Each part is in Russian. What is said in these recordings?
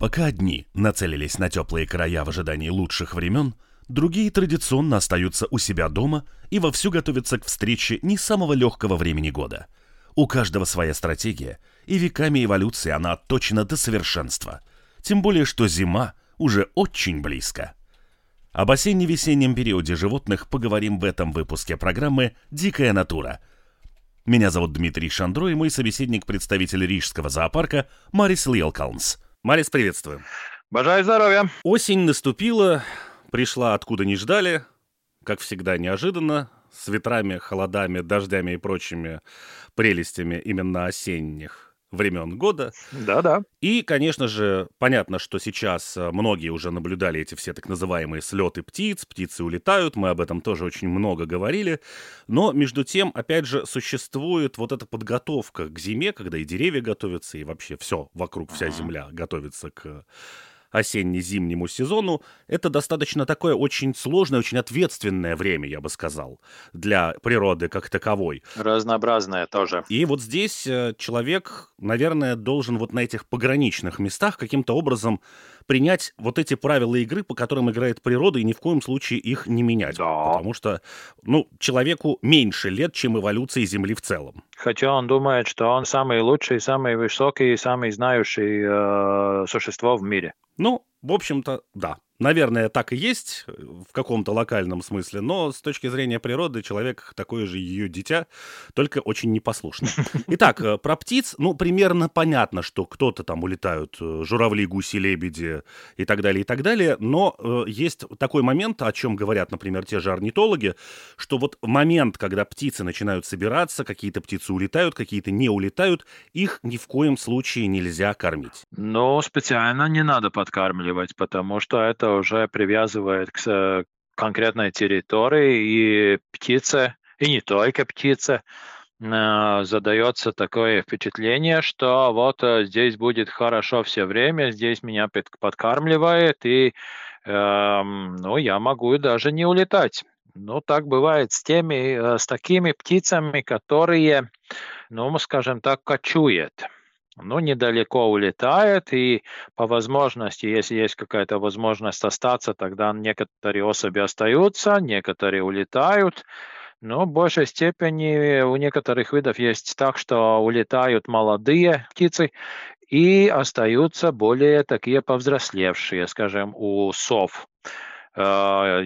Пока одни нацелились на теплые края в ожидании лучших времен, другие традиционно остаются у себя дома и вовсю готовятся к встрече не самого легкого времени года. У каждого своя стратегия, и веками эволюции она отточена до совершенства. Тем более, что зима уже очень близко. Об осенне-весеннем периоде животных поговорим в этом выпуске программы «Дикая натура». Меня зовут Дмитрий Шандро и мой собеседник, представитель Рижского зоопарка Марис Лилкалнс – Марис, приветствую. Бажаю здоровья. Осень наступила, пришла откуда не ждали, как всегда неожиданно, с ветрами, холодами, дождями и прочими прелестями именно осенних времен года. Да-да. И, конечно же, понятно, что сейчас э, многие уже наблюдали эти все так называемые слеты птиц, птицы улетают, мы об этом тоже очень много говорили. Но, между тем, опять же, существует вот эта подготовка к зиме, когда и деревья готовятся, и вообще все вокруг, вся земля готовится к осенне-зимнему сезону, это достаточно такое очень сложное, очень ответственное время, я бы сказал, для природы как таковой. Разнообразное тоже. И вот здесь э, человек, наверное, должен вот на этих пограничных местах каким-то образом принять вот эти правила игры, по которым играет природа, и ни в коем случае их не менять. Да. Потому что, ну, человеку меньше лет, чем эволюции Земли в целом. Хотя он думает, что он самый лучший, самый высокий, самый знающий э, существо в мире. Ну, в общем-то, да. Наверное, так и есть э, в каком-то локальном смысле, но с точки зрения природы человек такое же ее дитя, только очень непослушный. Итак, э, про птиц, ну, примерно понятно, что кто-то там улетают, э, журавли, гуси, лебеди и так далее, и так далее, но э, есть такой момент, о чем говорят, например, те же орнитологи, что вот момент, когда птицы начинают собираться, какие-то птицы улетают, какие-то не улетают, их ни в коем случае нельзя кормить. Но специально не надо подкармливать, потому что это уже привязывает к конкретной территории, и птица, и не только птица, э, задается такое впечатление, что вот э, здесь будет хорошо все время, здесь меня подкармливает, и э, ну, я могу даже не улетать. Ну, так бывает с теми, э, с такими птицами, которые, ну, скажем так, кочуют ну, недалеко улетает, и по возможности, если есть какая-то возможность остаться, тогда некоторые особи остаются, некоторые улетают. Но в большей степени у некоторых видов есть так, что улетают молодые птицы и остаются более такие повзрослевшие, скажем, у сов. Э,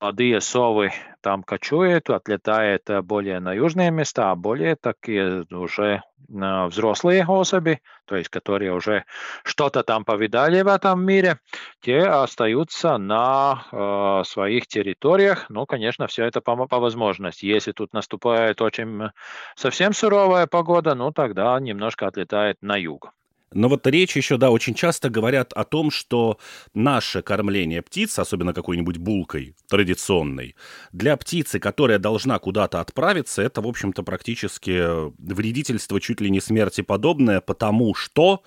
молодые совы там кочуют, отлетают э, более на южные места, а более такие уже э, взрослые особи, то есть которые уже что-то там повидали в этом мире, те остаются на э, своих территориях. Ну, конечно, все это по, по возможности. Если тут наступает очень совсем суровая погода, ну тогда немножко отлетает на юг. Но вот речь еще, да, очень часто говорят о том, что наше кормление птиц, особенно какой-нибудь булкой традиционной, для птицы, которая должна куда-то отправиться, это, в общем-то, практически вредительство чуть ли не смерти подобное, потому что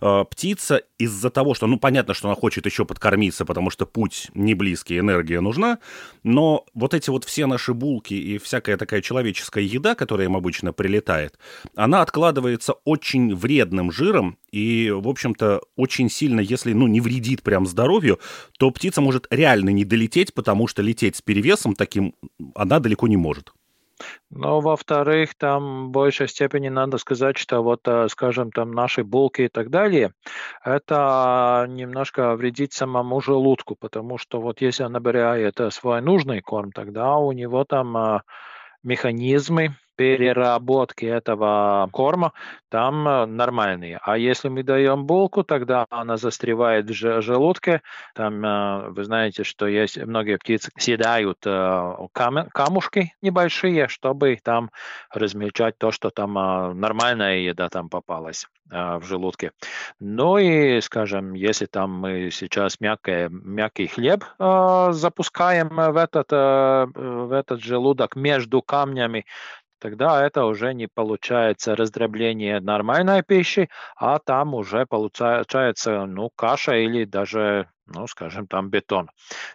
э, птица из-за того, что, ну, понятно, что она хочет еще подкормиться, потому что путь не близкий, энергия нужна, но вот эти вот все наши булки и всякая такая человеческая еда, которая им обычно прилетает, она откладывается очень вредным жиром, и, в общем-то, очень сильно, если, ну, не вредит прям здоровью, то птица может реально не долететь, потому что лететь с перевесом таким она далеко не может. Но, во-вторых, там в большей степени надо сказать, что вот, э, скажем, там наши булки и так далее, это немножко вредит самому желудку, потому что вот если он набирает свой нужный корм, тогда у него там э, механизмы переработки этого корма там э, нормальные. А если мы даем булку, тогда она застревает в желудке. Там, э, вы знаете, что есть многие птицы съедают э, камушки небольшие, чтобы там размельчать то, что там нормальная еда там попалась в желудке. Ну и, скажем, если там мы сейчас мягкий, мягкий хлеб запускаем в этот, в этот желудок между камнями, тогда это уже не получается раздробление нормальной пищи, а там уже получается ну, каша или даже ну, скажем, там бетон.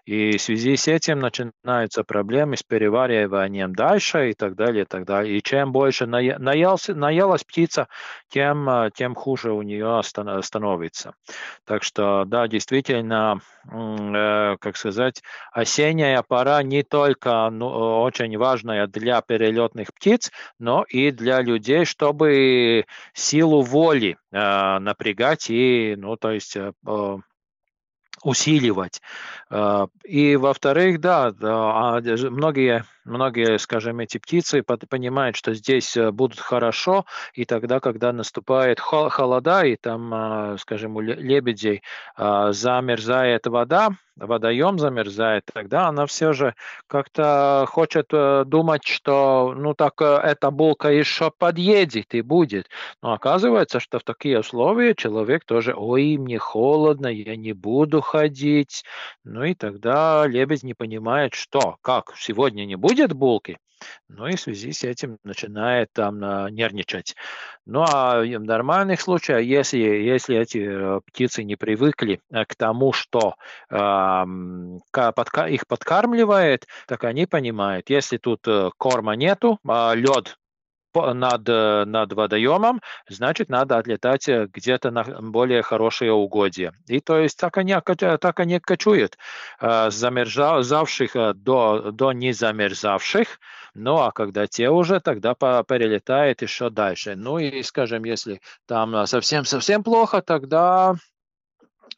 И в связи с этим начинаются проблемы с перевариванием дальше и так далее, и так далее. И чем больше наелся, наелась птица, тем, э, тем хуже у нее становится. Так что, да, действительно, э, как сказать, осенняя пора не только ну, очень важная для перелетных птиц, но и для людей, чтобы силу воли э, напрягать и, ну, то есть усиливать. Э, и во-вторых, да, а, многие, многие, скажем, эти птицы понимают, что здесь э, будут хорошо, и тогда, когда наступает холода, и там, а, скажем, у лебедей а, замерзает вода, водоем замерзает, тогда она все же как-то хочет э, думать, что ну так э, эта булка еще подъедет и будет. Но оказывается, что в такие условия человек тоже, ой, мне холодно, я не буду ходить. Ну и тогда лебедь не понимает, что, как, сегодня не будет булки, ну и в связи с этим начинает там нервничать. Ну а в нормальных случаях, если, если эти э, птицы не привыкли э, к тому, что э, их подкармливает, так они понимают, если тут э, корма нету, а лед над, над водоемом, значит, надо отлетать где-то на более хорошие угодья. И то есть так они, так они кочуют замерзавших до, до незамерзавших, ну а когда те уже, тогда перелетает еще дальше. Ну и, скажем, если там совсем-совсем плохо, тогда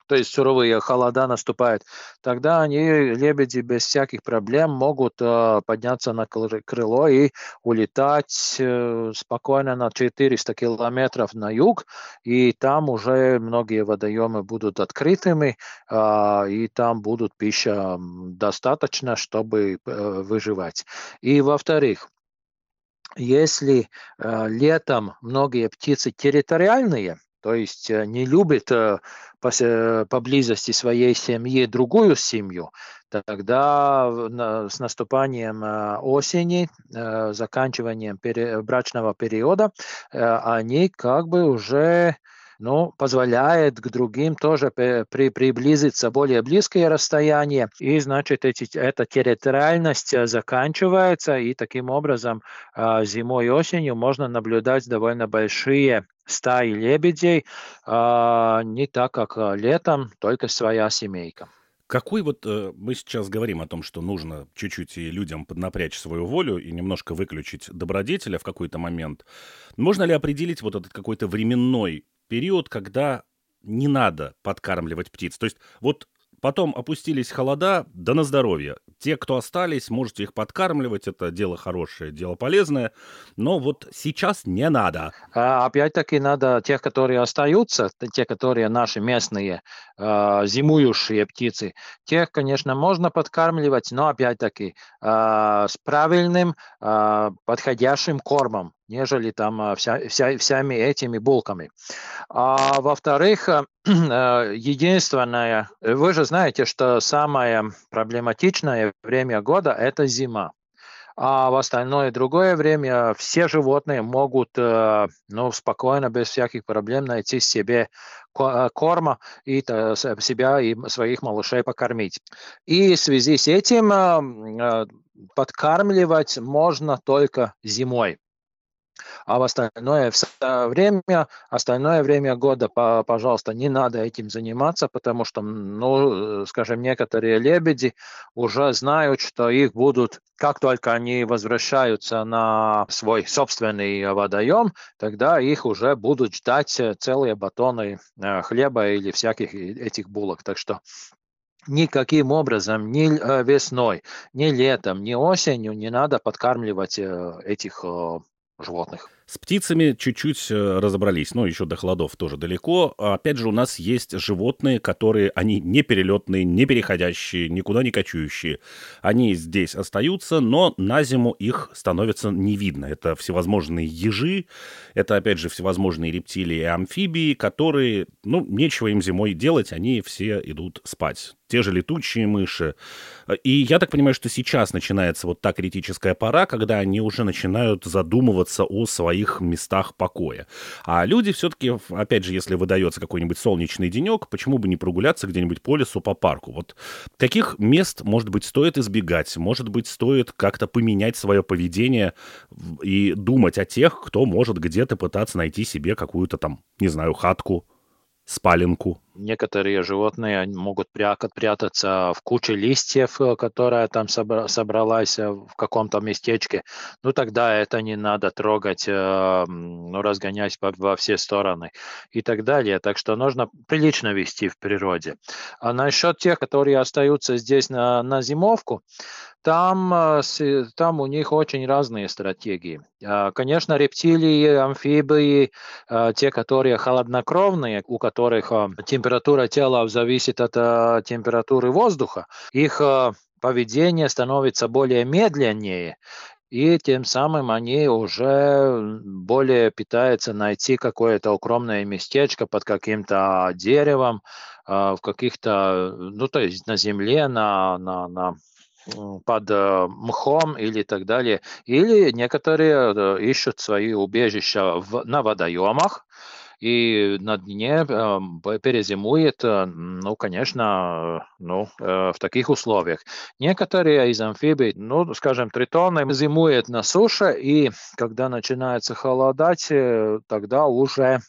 то есть суровые холода наступают, тогда они, лебеди, без всяких проблем могут э, подняться на крыло и улетать э, спокойно на 400 километров на юг, и там уже многие водоемы будут открытыми, э, и там будут пища достаточно, чтобы э, выживать. И во-вторых, если э, летом многие птицы территориальные, то есть э, не любит э, поблизости своей семьи другую семью, тогда с наступанием э, осени, заканчиванием брачного периода, они как бы уже ну, позволяет к другим тоже при, приблизиться более близкое расстояние, и, значит, эти, эта территориальность заканчивается, и таким образом зимой и осенью можно наблюдать довольно большие стаи лебедей, а, не так, как а, летом, только своя семейка. Какой вот э, мы сейчас говорим о том, что нужно чуть-чуть и людям поднапрячь свою волю и немножко выключить добродетеля в какой-то момент. Можно ли определить вот этот какой-то временной период, когда не надо подкармливать птиц? То есть вот Потом опустились холода, да на здоровье. Те, кто остались, можете их подкармливать, это дело хорошее, дело полезное, но вот сейчас не надо. А, опять-таки надо тех, которые остаются, те, которые наши местные э, зимующие птицы, тех, конечно, можно подкармливать, но опять-таки э, с правильным подходящим кормом нежели там а, вся, вся, всеми этими булками. А во-вторых, э, единственное, вы же знаете, что самое проблематичное время года – это зима. А в остальное другое время все животные могут э, ну, спокойно, без всяких проблем найти себе э, корма и себя и своих малышей покормить. И в связи с этим подкармливать можно только зимой а в остальное время, остальное время года, пожалуйста, не надо этим заниматься, потому что, ну, скажем, некоторые лебеди уже знают, что их будут, как только они возвращаются на свой собственный водоем, тогда их уже будут ждать целые батоны э, хлеба или всяких этих булок. Так что никаким образом ни э, весной, ни летом, ни осенью не надо подкармливать э, этих животных. С птицами чуть-чуть э, разобрались, но еще до холодов тоже далеко. Опять же, у нас есть животные, которые, они не перелетные, не переходящие, никуда не кочующие. Они здесь остаются, но на зиму их становится не видно. Это всевозможные ежи, это, опять же, всевозможные рептилии и амфибии, которые, ну, нечего им зимой делать, они все идут спать те же летучие мыши. И я так понимаю, что сейчас начинается вот та критическая пора, когда они уже начинают задумываться о своих местах покоя. А люди все-таки, опять же, если выдается какой-нибудь солнечный денек, почему бы не прогуляться где-нибудь по лесу, по парку? Вот каких мест, может быть, стоит избегать? Может быть, стоит как-то поменять свое поведение и думать о тех, кто может где-то пытаться найти себе какую-то там, не знаю, хатку, спаленку. Некоторые животные могут прятаться в куче листьев, э, которая там собралась э, в каком-то местечке. Ну, тогда это не надо трогать, э, ну, разгонять во все стороны и так далее. Так что нужно прилично вести в природе. А насчет тех, которые остаются здесь на, на зимовку, там, там у них очень разные стратегии. А, конечно, рептилии, амфибии, те, которые холоднокровные, у которых э, температура тела зависит от температуры воздуха, их поведение становится более медленнее, и тем самым они уже более питаются найти какое-то укромное местечко под каким-то деревом, в каких-то, ну то есть на земле, на, на, на под э, мхом или так далее. Или некоторые э, ищут свои убежища в, на водоемах, и на дне э, перезимует, ну, конечно, ну, в таких условиях. Некоторые из амфибий, ну, скажем, тритоны зимуют на суше, и когда начинается холодать, тогда уже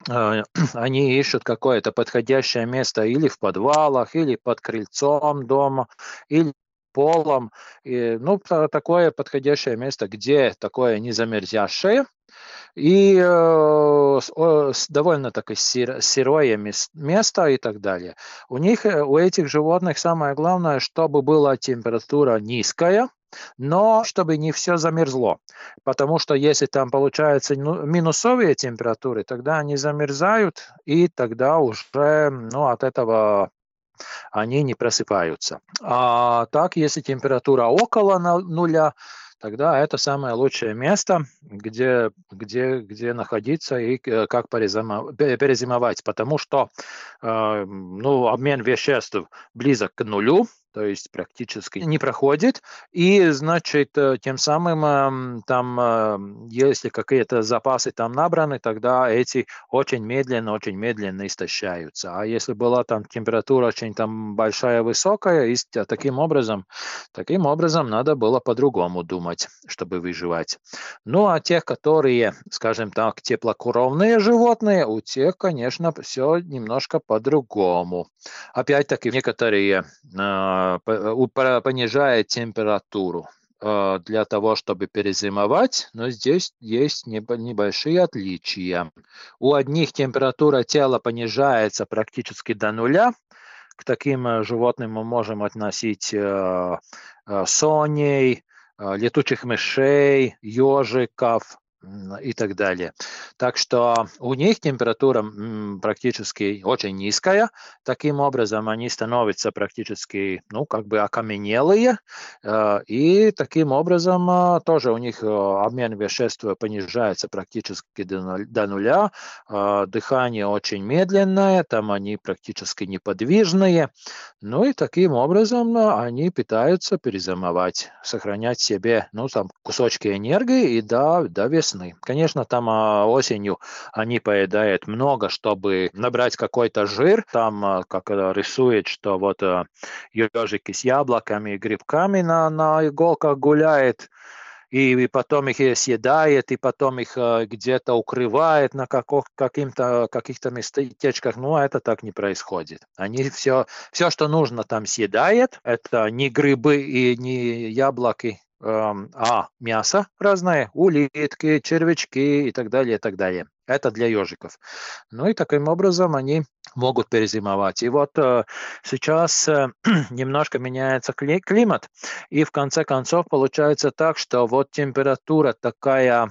они ищут какое-то подходящее место или в подвалах, или под крыльцом дома, или полом. И, ну, такое подходящее место, где такое не замерзящее, и э, довольно таки сир, сырое место и так далее. У них, э, у этих животных самое главное, чтобы была температура низкая, но чтобы не все замерзло. Потому что если там получаются ну, минусовые температуры, тогда они замерзают, и тогда уже ну, от этого они не просыпаются. А так, если температура около нуля, тогда это самое лучшее место, где, где, где находиться и э, как перезимовать, потому что э, ну, обмен веществ близок к нулю, то есть практически не проходит. И, значит, э, тем самым эм, там, эм, если какие-то запасы там набраны, тогда эти очень медленно, очень медленно истощаются. А если была там температура очень там большая, высокая, и таким образом, таким образом надо было по-другому думать, чтобы выживать. Ну, а тех, которые, скажем так, теплокровные животные, у тех, конечно, все немножко по-другому. Опять-таки, некоторые э, Э, понижает температуру э, для того, чтобы перезимовать, но здесь есть небольшие отличия. У одних температура тела понижается практически до нуля. К таким э, животным мы можем относить соней, летучих мышей, ежиков, и так далее. Так что у них температура практически очень низкая. Таким образом, они становятся практически, ну, как бы окаменелые. Э, и таким образом э, тоже у них э, обмен веществ понижается практически до нуля. Дыхание очень медленное, там они практически неподвижные. Ну и таким образом они питаются перезимовать, сохранять себе, ну, там, кусочки энергии и до, до весны весны. Конечно, там а, осенью они поедают много, чтобы набрать какой-то жир. Там а, как рисует, что вот а, ежики с яблоками и грибками на, на иголках гуляет и, потом их съедает, и потом их где-то укрывает на каким-то, каких-то местечках. Но это так не происходит. Они все, все, что нужно, там съедает. Это не грибы и не яблоки, а мясо разное, улитки, червячки и так далее, и так далее. Это для ежиков. Ну и таким образом они могут перезимовать. И вот э, сейчас э, немножко меняется кли- климат, и в конце концов получается так, что вот температура такая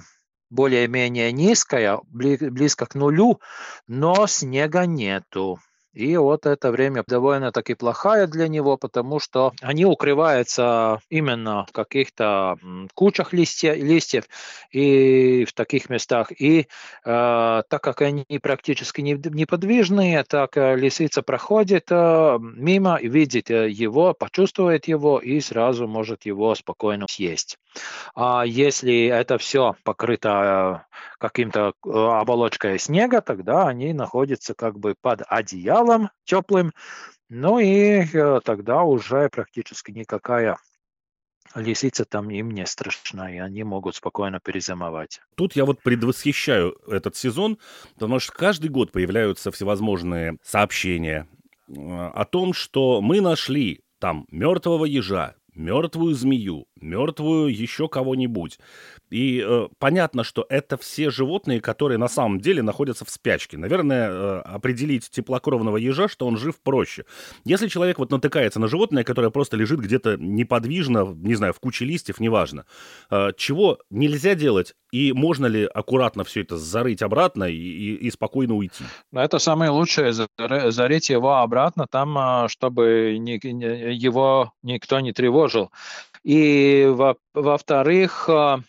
более-менее низкая, бли- близко к нулю, но снега нету. И вот это время довольно-таки плохое для него, потому что они укрываются именно в каких-то кучах листья, листьев и в таких местах. И э, так как они практически неподвижные, так э, лисица проходит э, мимо, видит э, его, почувствует его и сразу может его спокойно съесть. А если это все покрыто э, каким-то оболочкой снега, тогда они находятся как бы под одеялом, теплым. Ну и э, тогда уже практически никакая лисица там им не страшна, и они могут спокойно перезимовать. Тут я вот предвосхищаю этот сезон, потому что каждый год появляются всевозможные сообщения э, о том, что мы нашли там мертвого ежа, мертвую змею, мертвую еще кого-нибудь. И э, понятно, что это все животные, которые на самом деле находятся в спячке. Наверное, э, определить теплокровного ежа, что он жив, проще. Если человек вот натыкается на животное, которое просто лежит где-то неподвижно, не знаю, в куче листьев, неважно, э, чего нельзя делать и можно ли аккуратно все это зарыть обратно и, и, и спокойно уйти? Это самое лучшее, зарыть его обратно там, э, чтобы его никто не тревожил. И во- во-вторых, во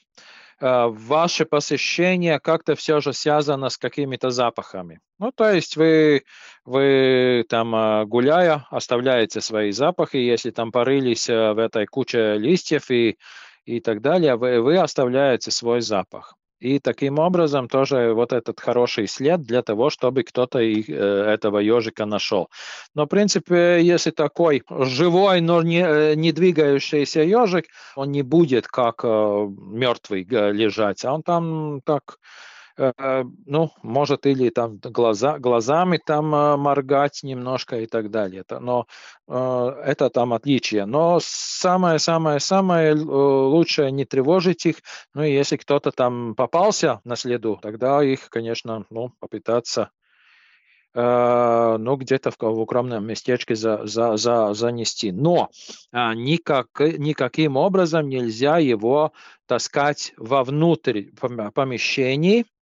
Э, ваше посещение как-то все же связано с какими-то запахами. Ну, то есть вы, вы там э, гуляя оставляете свои запахи, если там порылись в этой куче листьев и, и так далее, вы, вы оставляете свой запах. И таким образом тоже вот этот хороший след для того, чтобы кто-то э, этого ежика нашел. Но, в принципе, если такой живой, но не, э, не двигающийся ежик, он не будет как э, мертвый лежать, а он там так ну, может или там глаза, глазами там э, моргать немножко и так далее. Но э, это там отличие. Но самое-самое-самое лучшее не тревожить их. Ну, и если кто-то там попался на следу, тогда их, конечно, ну, попытаться ну, где-то в, в укромном местечке за, за, за, занести. Но никак, никаким образом нельзя его таскать вовнутрь помещений, а,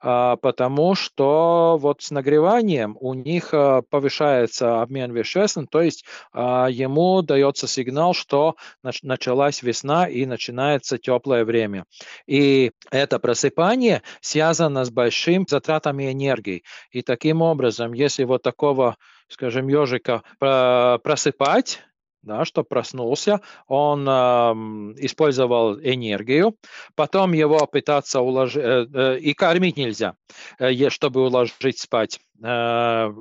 потому что вот с нагреванием у них а, повышается обмен веществ, то есть а, ему дается сигнал, что началась весна и начинается теплое время. И это просыпание связано с большим затратами энергии. И таким образом, если вот такого скажем, ежика просыпать, да, что проснулся, он э, использовал энергию, потом его пытаться уложить, э, э, и кормить нельзя, э, чтобы уложить спать. Э,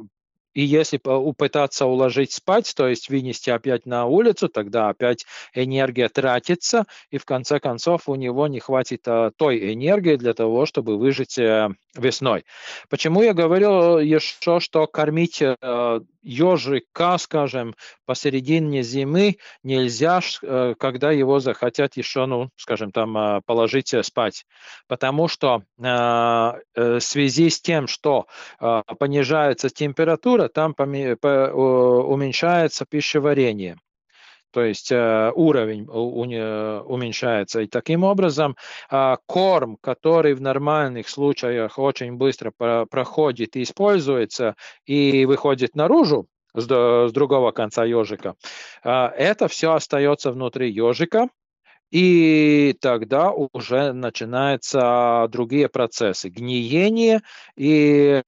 и если попытаться уложить спать, то есть вынести опять на улицу, тогда опять энергия тратится, и в конце концов у него не хватит а, той энергии для того, чтобы выжить э, весной. Почему я говорил еще, что кормить э, ежика, скажем, посередине зимы нельзя, э, когда его захотят еще, ну, скажем, там э, положить спать. Потому что в связи с тем, что понижается температура, там уменьшается пищеварение то есть э, уровень уменьшается. И таким образом э, корм, который в нормальных случаях очень быстро проходит и используется и выходит наружу, с, другого конца ежика, э, это все остается внутри ежика, и тогда уже начинаются другие процессы. Гниение и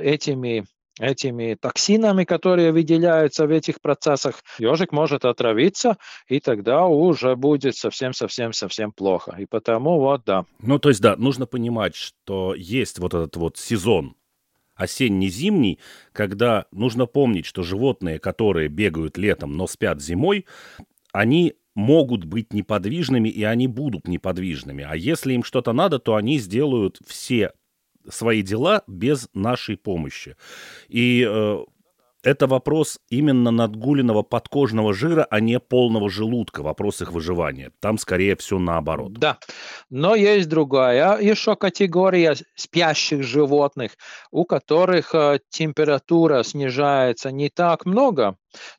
этими этими токсинами, которые выделяются в этих процессах, ежик может отравиться, и тогда уже будет совсем-совсем-совсем плохо. И потому вот, да. Ну, то есть, да, нужно понимать, что есть вот этот вот сезон осенне-зимний, когда нужно помнить, что животные, которые бегают летом, но спят зимой, они могут быть неподвижными, и они будут неподвижными. А если им что-то надо, то они сделают все свои дела без нашей помощи. И э, это вопрос именно надгуленного подкожного жира, а не полного желудка, вопрос их выживания. Там скорее все наоборот. Да, но есть другая еще категория спящих животных, у которых э, температура снижается не так много,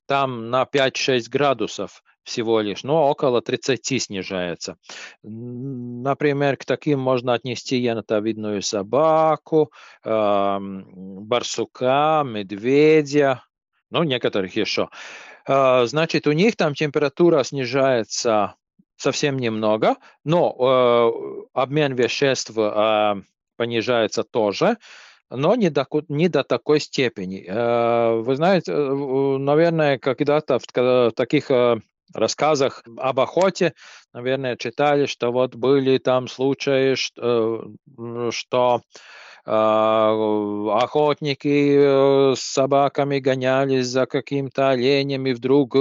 там на 5-6 градусов, всего лишь, но около 30 снижается. Например, к таким можно отнести енотовидную собаку, барсука, медведя, ну, некоторых еще. Э, значит, у них там температура снижается совсем немного, но э, обмен веществ э, понижается тоже, но не до, не до такой степени. Э, вы знаете, наверное, когда-то в таких рассказах об охоте, наверное, читали, что вот были там случаи, что, э, что э, охотники э, с собаками гонялись за каким-то оленем, и вдруг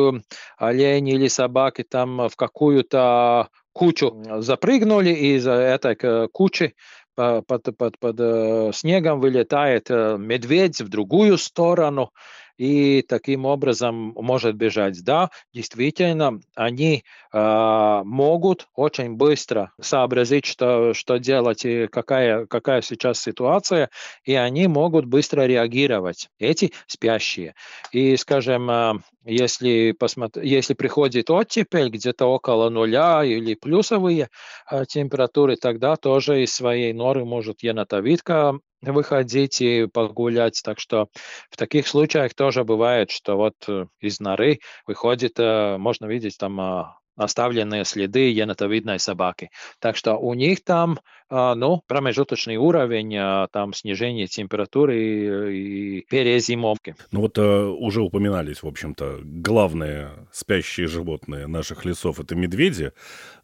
олени или собаки там в какую-то кучу запрыгнули, и из этой кучи под, под, под снегом вылетает медведь в другую сторону, и таким образом может бежать. Да, действительно, они э, могут очень быстро сообразить, что, что делать и какая, какая сейчас ситуация, и они могут быстро реагировать, эти спящие. И, скажем, э, если, посмотри, если приходит оттепель где-то около нуля или плюсовые э, температуры, тогда тоже из своей норы может енотовидка выходить и погулять. Так что в таких случаях тоже бывает, что вот э, из норы выходит, э, можно видеть там а, оставленные следы енотовидной собаки. Так что у них там а, ну, промежуточный уровень, а, там снижение температуры и, перезимовки. Ну вот э, уже упоминались, в общем-то, главные спящие животные наших лесов – это медведи.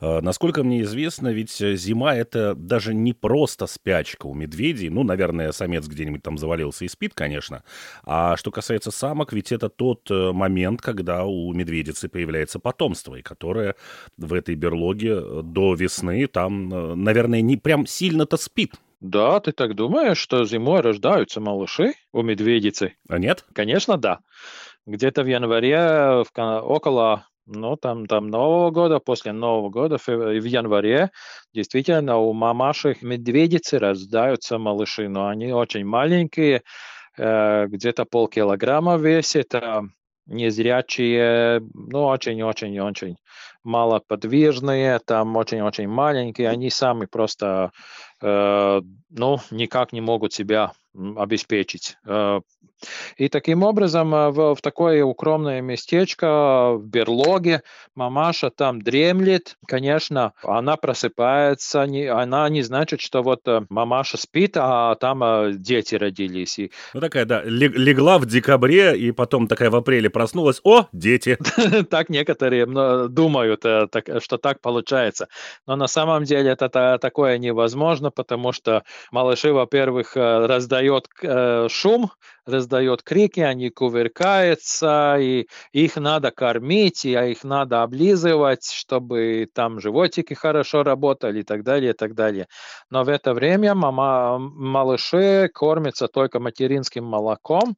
Э, насколько мне известно, ведь зима – это даже не просто спячка у медведей. Ну, наверное, самец где-нибудь там завалился и спит, конечно. А что касается самок, ведь это тот э, момент, когда у медведицы появляется потомство, и которое в этой берлоге до весны там, наверное, не прям сильно-то спит. Да, ты так думаешь, что зимой рождаются малыши у медведицы? А нет? Конечно, да. Где-то в январе, в, около ну, там, там Нового года, после Нового года, в, в январе, действительно, у мамаши медведицы рождаются малыши, но они очень маленькие, э, где-то полкилограмма весит, а незрячие, ну, очень-очень-очень малоподвижные, там очень-очень маленькие, они сами просто, э, ну, никак не могут себя обеспечить. Э, и таким образом э, в, в такое укромное местечко в берлоге мамаша там дремлет. Конечно, она просыпается, не, она не значит, что вот э, мамаша спит, а там дети родились. И... Ну такая, да, легла в декабре и потом такая в апреле проснулась, о, дети. Так некоторые думают, что так получается. Но на самом деле это такое невозможно, потому что малыши, во-первых, раздают раздает э, шум, раздает крики, они кувыркаются, и их надо кормить, и их надо облизывать, чтобы там животики хорошо работали и так далее, и так далее. Но в это время мама, малыши кормятся только материнским молоком,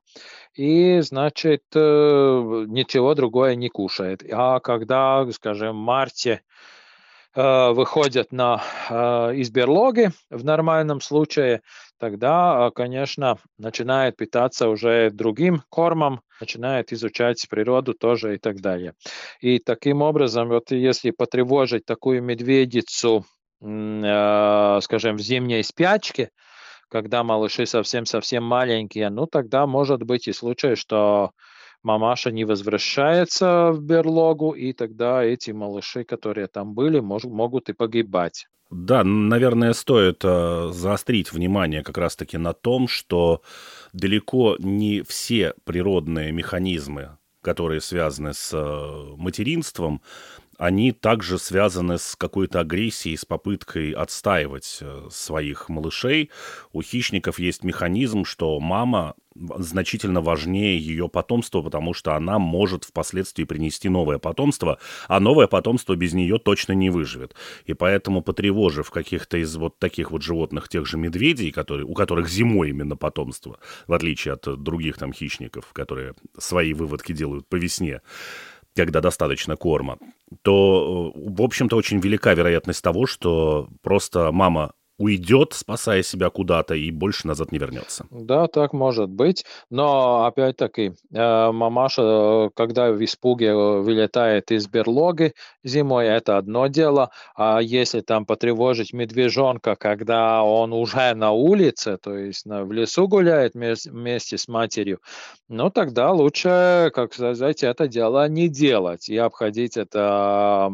и, значит, э, ничего другое не кушает. А когда, скажем, в марте выходят на, э, из берлоги в нормальном случае, тогда, э, конечно, начинает питаться уже другим кормом, начинает изучать природу тоже и так далее. И таким образом, вот если потревожить такую медведицу, скажем, в зимней спячке, когда малыши совсем-совсем маленькие, ну тогда может быть и случай, что мамаша не возвращается в берлогу, и тогда эти малыши, которые там были, мож, могут и погибать. Да, наверное, стоит э, заострить внимание как раз-таки на том, что далеко не все природные механизмы, которые связаны с э, материнством, они также связаны с какой-то агрессией, с попыткой отстаивать э, своих малышей. У хищников есть механизм, что мама значительно важнее ее потомства, потому что она может впоследствии принести новое потомство, а новое потомство без нее точно не выживет. И поэтому, потревожив каких-то из вот таких вот животных, тех же медведей, которые, у которых зимой именно потомство, в отличие от других там хищников, которые свои выводки делают по весне, когда достаточно корма, то, в общем-то, очень велика вероятность того, что просто мама уйдет, спасая себя куда-то, и больше назад не вернется. Да, так может быть. Но, опять-таки, э, мамаша, когда в испуге э, вылетает из берлоги зимой, это одно дело. А если там потревожить медвежонка, когда он уже на улице, то есть в лесу гуляет вместе с матерью, ну, тогда лучше, как сказать, это дело не делать и обходить это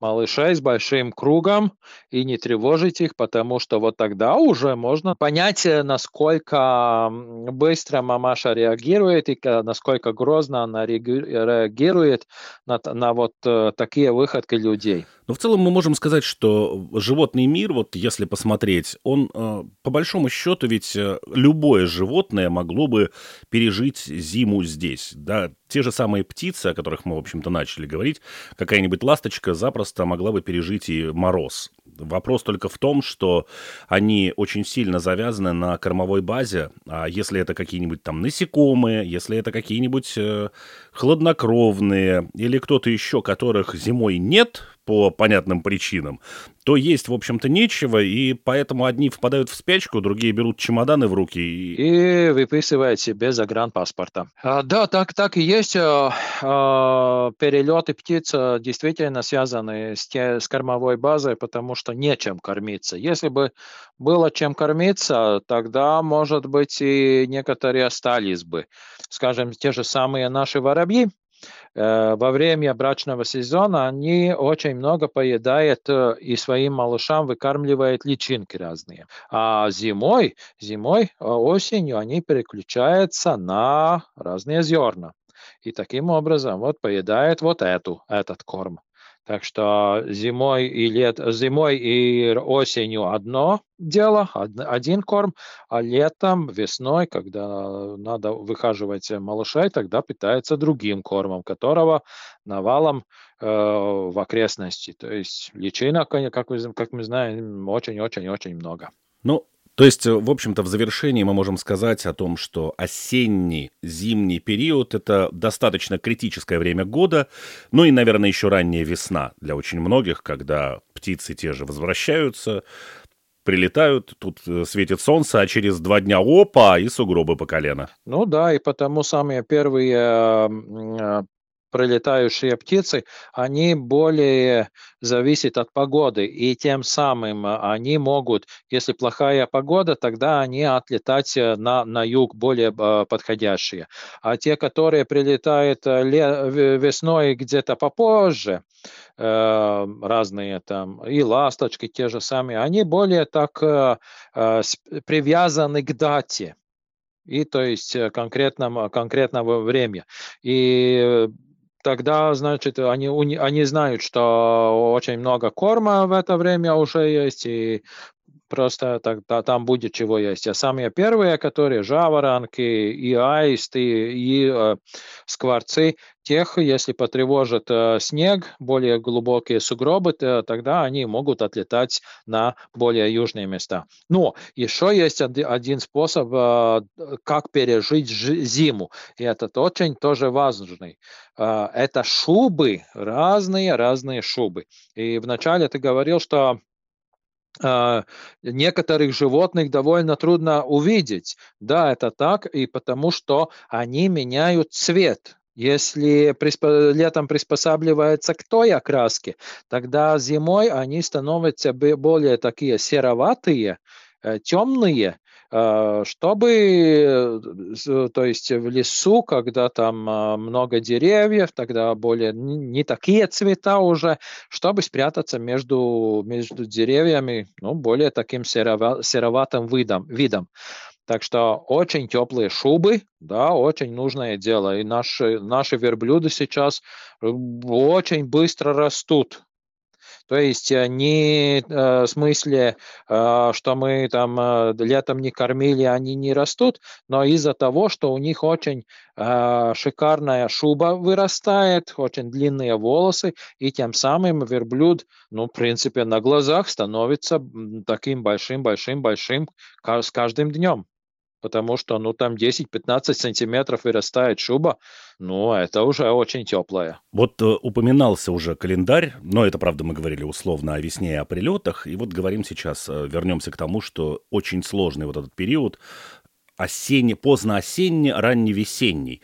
малышей с большим кругом и не тревожить их, потому что вот тогда уже можно понять, э, насколько быстро мамаша реагирует и насколько грозно она реагирует на, на вот э, такие выходки людей. Но в целом мы можем сказать, что животный мир, вот если посмотреть, он э, по большому счету ведь любое животное могло бы пережить зиму здесь. Да? Те же самые птицы, о которых мы, в общем-то, начали говорить, какая-нибудь ласточка запросто могла бы пережить и мороз. Вопрос только в том, что они очень сильно завязаны на кормовой базе, а если это какие-нибудь там насекомые, если это какие-нибудь э, хладнокровные или кто-то еще, которых зимой нет по понятным причинам, то есть, в общем-то, нечего, и поэтому одни впадают в спячку, другие берут чемоданы в руки и... И выписывают себе загранпаспорта. А, да, так, так и есть. А, а, перелеты птиц а, действительно связаны с, те, с кормовой базой, потому что нечем кормиться. Если бы было чем кормиться, тогда, может быть, и некоторые остались бы. Скажем, те же самые наши воробьи, во время брачного сезона они очень много поедают э, и своим малышам выкармливают личинки разные. А зимой, зимой, э, осенью они переключаются на разные зерна. И таким образом вот поедают вот эту, этот корм. Так что зимой и, лет, зимой и осенью одно дело, один корм, а летом, весной, когда надо выхаживать малышей, тогда питается другим кормом, которого навалом э, в окрестности. То есть личинок, как, как мы знаем, очень-очень-очень много. Ну, то есть, э, в общем-то, в завершении мы можем сказать о том, что осенний, зимний период – это достаточно критическое время года, ну и, наверное, еще ранняя весна для очень многих, когда птицы те же возвращаются, прилетают, тут э, светит солнце, а через два дня опа, и сугробы по колено. Ну да, и потому самые первые э, пролетающие птицы, они более зависят от погоды, и тем самым а, они могут, если плохая погода, тогда они отлетать э, на, на юг более а, подходящие. А те, которые прилетают э, весной где-то попозже, э, разные там, и ласточки те же самые, они более так привязаны к дате и то есть конкретного, конкретного времени. И тогда, значит, они, они знают, что очень много корма в это время уже есть, и просто тогда там будет чего есть. А самые первые, которые жаворонки и аисты, и э, скворцы, тех, если потревожит э, снег, более глубокие сугробы, то, тогда они могут отлетать на более южные места. Но еще есть один способ, э, как пережить зиму, и этот очень тоже важный. Э, это шубы, разные, разные шубы. И вначале ты говорил, что некоторых животных довольно трудно увидеть. Да, это так, и потому что они меняют цвет. Если летом приспосабливается к той окраске, тогда зимой они становятся более такие сероватые, э, темные, чтобы, э, то есть в лесу, когда там а, много деревьев, тогда более не такие цвета уже, чтобы спрятаться между, между деревьями, ну, более таким сероватым видом. видом. Так что очень теплые шубы, да, очень нужное дело. И наши, наши верблюды сейчас очень быстро растут. То есть э, не э, в смысле, э, что мы там летом не кормили, они не растут, но из-за того, что у них очень шикарная шуба вырастает, очень длинные волосы, и тем самым верблюд, ну, в принципе, на глазах становится таким большим-большим-большим с каждым днем потому что, ну, там 10-15 сантиметров вырастает шуба, ну, это уже очень теплая. Вот э, упоминался уже календарь, но это, правда, мы говорили условно о весне и о прилетах, и вот говорим сейчас, э, вернемся к тому, что очень сложный вот этот период, осенний, поздно-осенний, ранне-весенний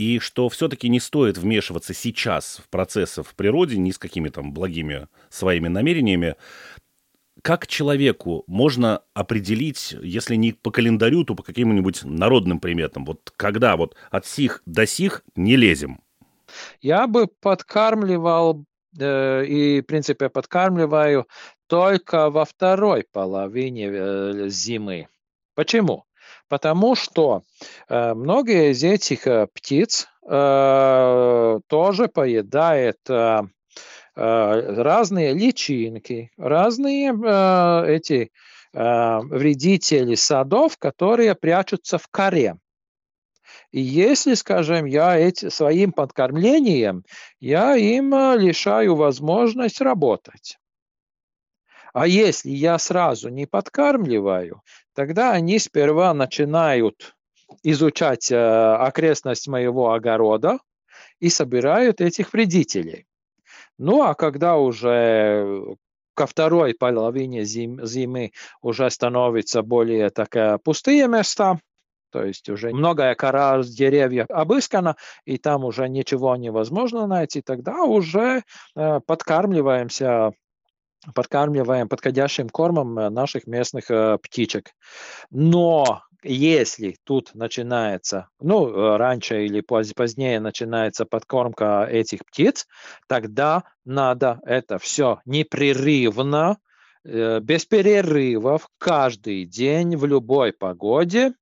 и что все-таки не стоит вмешиваться сейчас в процессы в природе ни с какими там благими своими намерениями, как человеку можно определить, если не по календарю, то по каким-нибудь народным приметам? Вот когда вот от сих до сих не лезем? Я бы подкармливал э, и, в принципе, подкармливаю только во второй половине э, зимы. Почему? Потому что э, многие из этих э, птиц э, тоже поедает э, Э, разные личинки, разные э, эти э, вредители садов, которые прячутся в коре. И если, скажем, я эти, своим подкормлением, я им лишаю возможность работать. А если я сразу не подкармливаю, тогда они сперва начинают изучать окрестность моего огорода и собирают этих вредителей. Ну а когда уже ко второй половине зим, зимы уже становятся более такая пустые места, то есть уже многое кора деревьев обыскана, и там уже ничего невозможно найти, тогда уже э, подкармливаемся подкармливаем подходящим кормом наших местных э, птичек. Но если тут начинается, ну, э, раньше или позднее начинается подкормка этих птиц, тогда надо это все непрерывно, э, без перерывов, каждый день в любой погоде,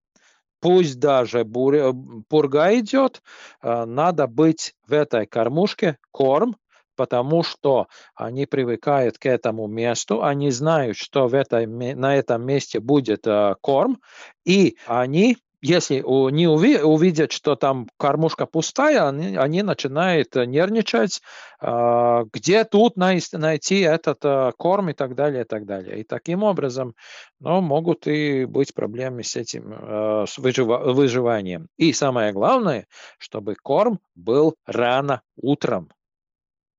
пусть даже буря, пурга идет, э, надо быть в этой кормушке корм потому что они привыкают к этому месту, они знают, что в этой, на этом месте будет э, корм, и они если не увидят, что там кормушка пустая, они, они начинают нервничать, э, где тут найти этот э, корм и так далее, и так далее. И таким образом ну, могут и быть проблемы с этим, э, с выжива- выживанием. И самое главное, чтобы корм был рано утром.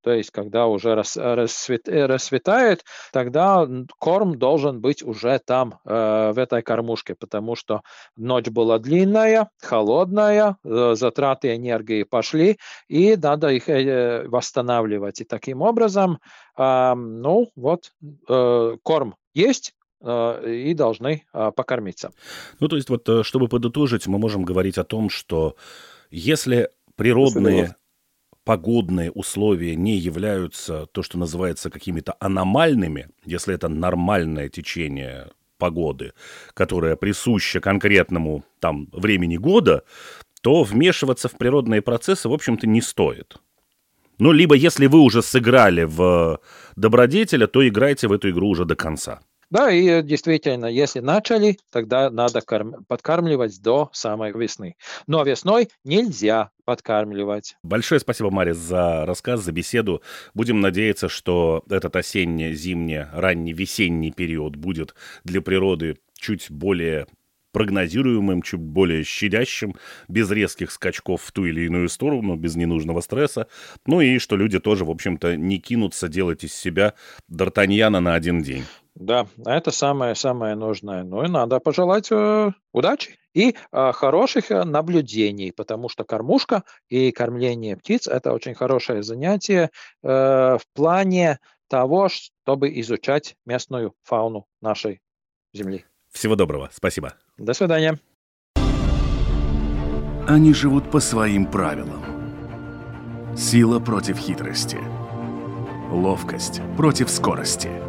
То есть, когда уже расцвет, э, расцветает, тогда корм должен быть уже там, э, в этой кормушке, потому что ночь была длинная, холодная, э, затраты энергии пошли, и надо их э, восстанавливать. И таким образом, э, ну вот, э, корм есть, э, и должны э, покормиться. Ну, то есть, вот, чтобы подытожить, мы можем говорить о том, что если природные погодные условия не являются то, что называется какими-то аномальными, если это нормальное течение погоды, которое присуще конкретному там времени года, то вмешиваться в природные процессы, в общем-то, не стоит. Ну, либо если вы уже сыграли в добродетеля, то играйте в эту игру уже до конца. Да, и э, действительно, если начали, тогда надо корм... подкармливать до самой весны. Но весной нельзя подкармливать. Большое спасибо, Марис, за рассказ, за беседу. Будем надеяться, что этот осенний, зимний, ранний, весенний период будет для природы чуть более прогнозируемым, чуть более щадящим, без резких скачков в ту или иную сторону, без ненужного стресса. Ну и что люди тоже, в общем-то, не кинутся делать из себя Д'Артаньяна на один день. Да, это самое-самое нужное. Ну и надо пожелать э, удачи и э, хороших э, наблюдений, потому что кормушка и кормление птиц – это очень хорошее занятие э, в плане того, чтобы изучать местную фауну нашей Земли. Всего доброго. Спасибо. До свидания. Они живут по своим правилам. Сила против хитрости. Ловкость против скорости –